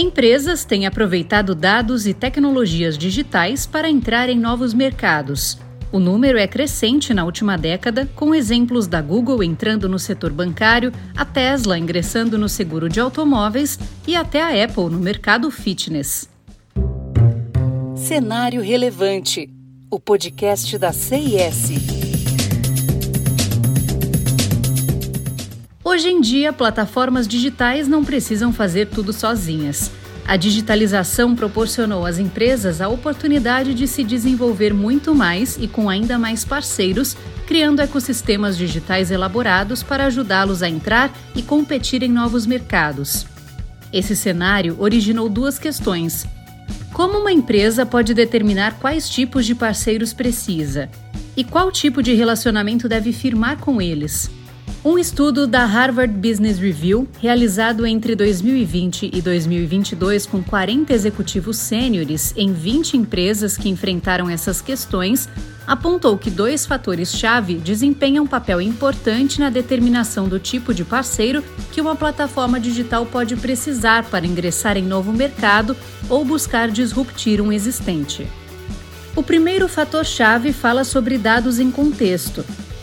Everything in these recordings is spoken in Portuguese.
Empresas têm aproveitado dados e tecnologias digitais para entrar em novos mercados. O número é crescente na última década, com exemplos da Google entrando no setor bancário, a Tesla ingressando no seguro de automóveis e até a Apple no mercado fitness. Cenário Relevante o podcast da CIS. Hoje em dia, plataformas digitais não precisam fazer tudo sozinhas. A digitalização proporcionou às empresas a oportunidade de se desenvolver muito mais e com ainda mais parceiros, criando ecossistemas digitais elaborados para ajudá-los a entrar e competir em novos mercados. Esse cenário originou duas questões. Como uma empresa pode determinar quais tipos de parceiros precisa? E qual tipo de relacionamento deve firmar com eles? Um estudo da Harvard Business Review, realizado entre 2020 e 2022 com 40 executivos sêniores em 20 empresas que enfrentaram essas questões, apontou que dois fatores-chave desempenham um papel importante na determinação do tipo de parceiro que uma plataforma digital pode precisar para ingressar em novo mercado ou buscar disruptir um existente. O primeiro fator-chave fala sobre dados em contexto,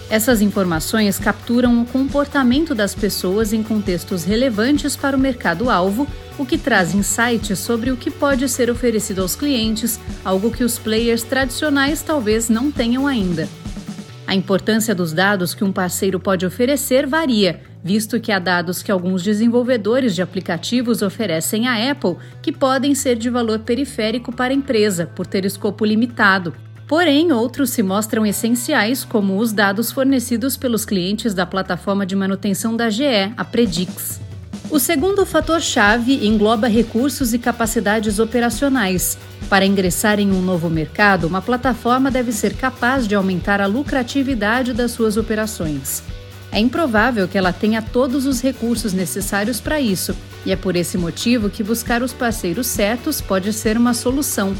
essas informações capturam o comportamento das pessoas em contextos relevantes para o mercado-alvo, o que traz insights sobre o que pode ser oferecido aos clientes, algo que os players tradicionais talvez não tenham ainda. A importância dos dados que um parceiro pode oferecer varia, visto que há dados que alguns desenvolvedores de aplicativos oferecem à Apple que podem ser de valor periférico para a empresa, por ter escopo limitado, Porém, outros se mostram essenciais, como os dados fornecidos pelos clientes da plataforma de manutenção da GE, a Predix. O segundo fator-chave engloba recursos e capacidades operacionais. Para ingressar em um novo mercado, uma plataforma deve ser capaz de aumentar a lucratividade das suas operações. É improvável que ela tenha todos os recursos necessários para isso, e é por esse motivo que buscar os parceiros certos pode ser uma solução,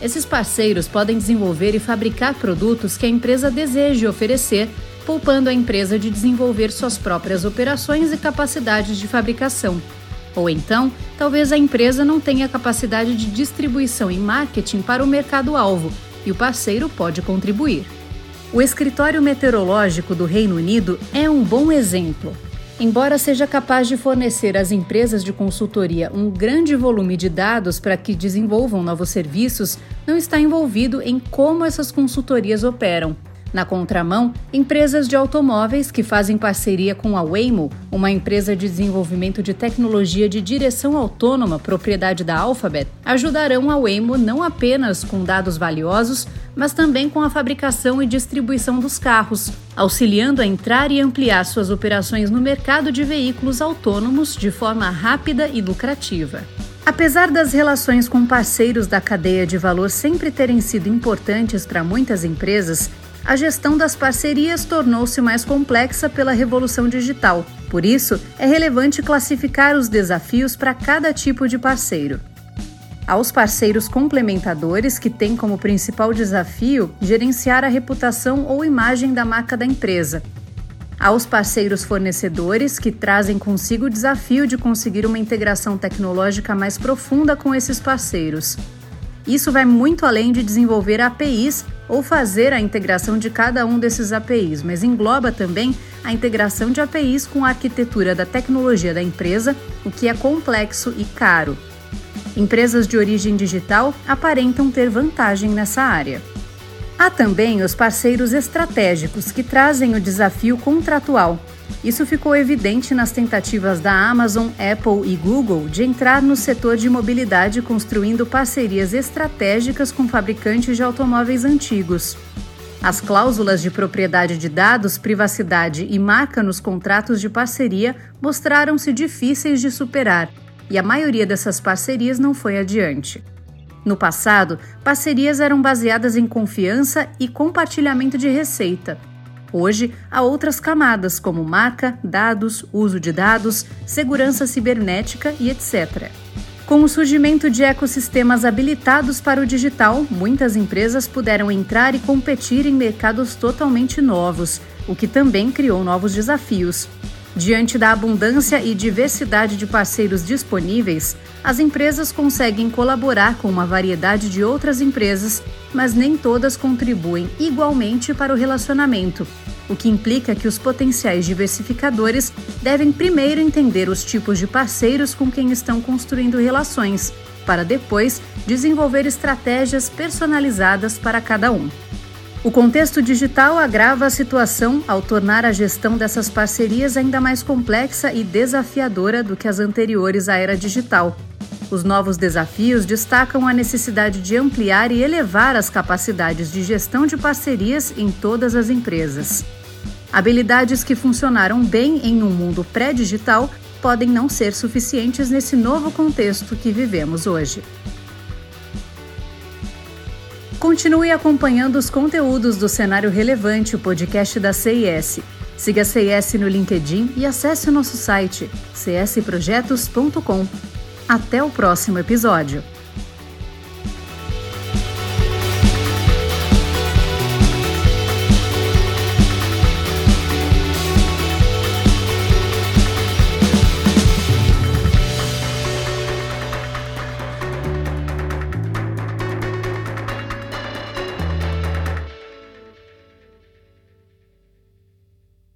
esses parceiros podem desenvolver e fabricar produtos que a empresa deseje oferecer, poupando a empresa de desenvolver suas próprias operações e capacidades de fabricação. Ou então, talvez a empresa não tenha capacidade de distribuição e marketing para o mercado-alvo, e o parceiro pode contribuir. O Escritório Meteorológico do Reino Unido é um bom exemplo. Embora seja capaz de fornecer às empresas de consultoria um grande volume de dados para que desenvolvam novos serviços, não está envolvido em como essas consultorias operam. Na contramão, empresas de automóveis que fazem parceria com a Waymo, uma empresa de desenvolvimento de tecnologia de direção autônoma propriedade da Alphabet, ajudarão a Waymo não apenas com dados valiosos, mas também com a fabricação e distribuição dos carros, auxiliando a entrar e ampliar suas operações no mercado de veículos autônomos de forma rápida e lucrativa. Apesar das relações com parceiros da cadeia de valor sempre terem sido importantes para muitas empresas, a gestão das parcerias tornou-se mais complexa pela revolução digital. Por isso, é relevante classificar os desafios para cada tipo de parceiro. Aos parceiros complementadores, que têm como principal desafio gerenciar a reputação ou imagem da marca da empresa. Aos parceiros fornecedores, que trazem consigo o desafio de conseguir uma integração tecnológica mais profunda com esses parceiros. Isso vai muito além de desenvolver APIs ou fazer a integração de cada um desses APIs, mas engloba também a integração de APIs com a arquitetura da tecnologia da empresa, o que é complexo e caro. Empresas de origem digital aparentam ter vantagem nessa área. Há também os parceiros estratégicos que trazem o desafio contratual, isso ficou evidente nas tentativas da Amazon, Apple e Google de entrar no setor de mobilidade construindo parcerias estratégicas com fabricantes de automóveis antigos. As cláusulas de propriedade de dados, privacidade e marca nos contratos de parceria mostraram-se difíceis de superar, e a maioria dessas parcerias não foi adiante. No passado, parcerias eram baseadas em confiança e compartilhamento de receita Hoje, há outras camadas, como marca, dados, uso de dados, segurança cibernética e etc. Com o surgimento de ecossistemas habilitados para o digital, muitas empresas puderam entrar e competir em mercados totalmente novos, o que também criou novos desafios. Diante da abundância e diversidade de parceiros disponíveis, as empresas conseguem colaborar com uma variedade de outras empresas, mas nem todas contribuem igualmente para o relacionamento, o que implica que os potenciais diversificadores devem primeiro entender os tipos de parceiros com quem estão construindo relações, para depois desenvolver estratégias personalizadas para cada um. O contexto digital agrava a situação ao tornar a gestão dessas parcerias ainda mais complexa e desafiadora do que as anteriores à era digital. Os novos desafios destacam a necessidade de ampliar e elevar as capacidades de gestão de parcerias em todas as empresas. Habilidades que funcionaram bem em um mundo pré-digital podem não ser suficientes nesse novo contexto que vivemos hoje. Continue acompanhando os conteúdos do Cenário Relevante, o podcast da CIS. Siga a CIS no LinkedIn e acesse o nosso site csprojetos.com. Até o próximo episódio.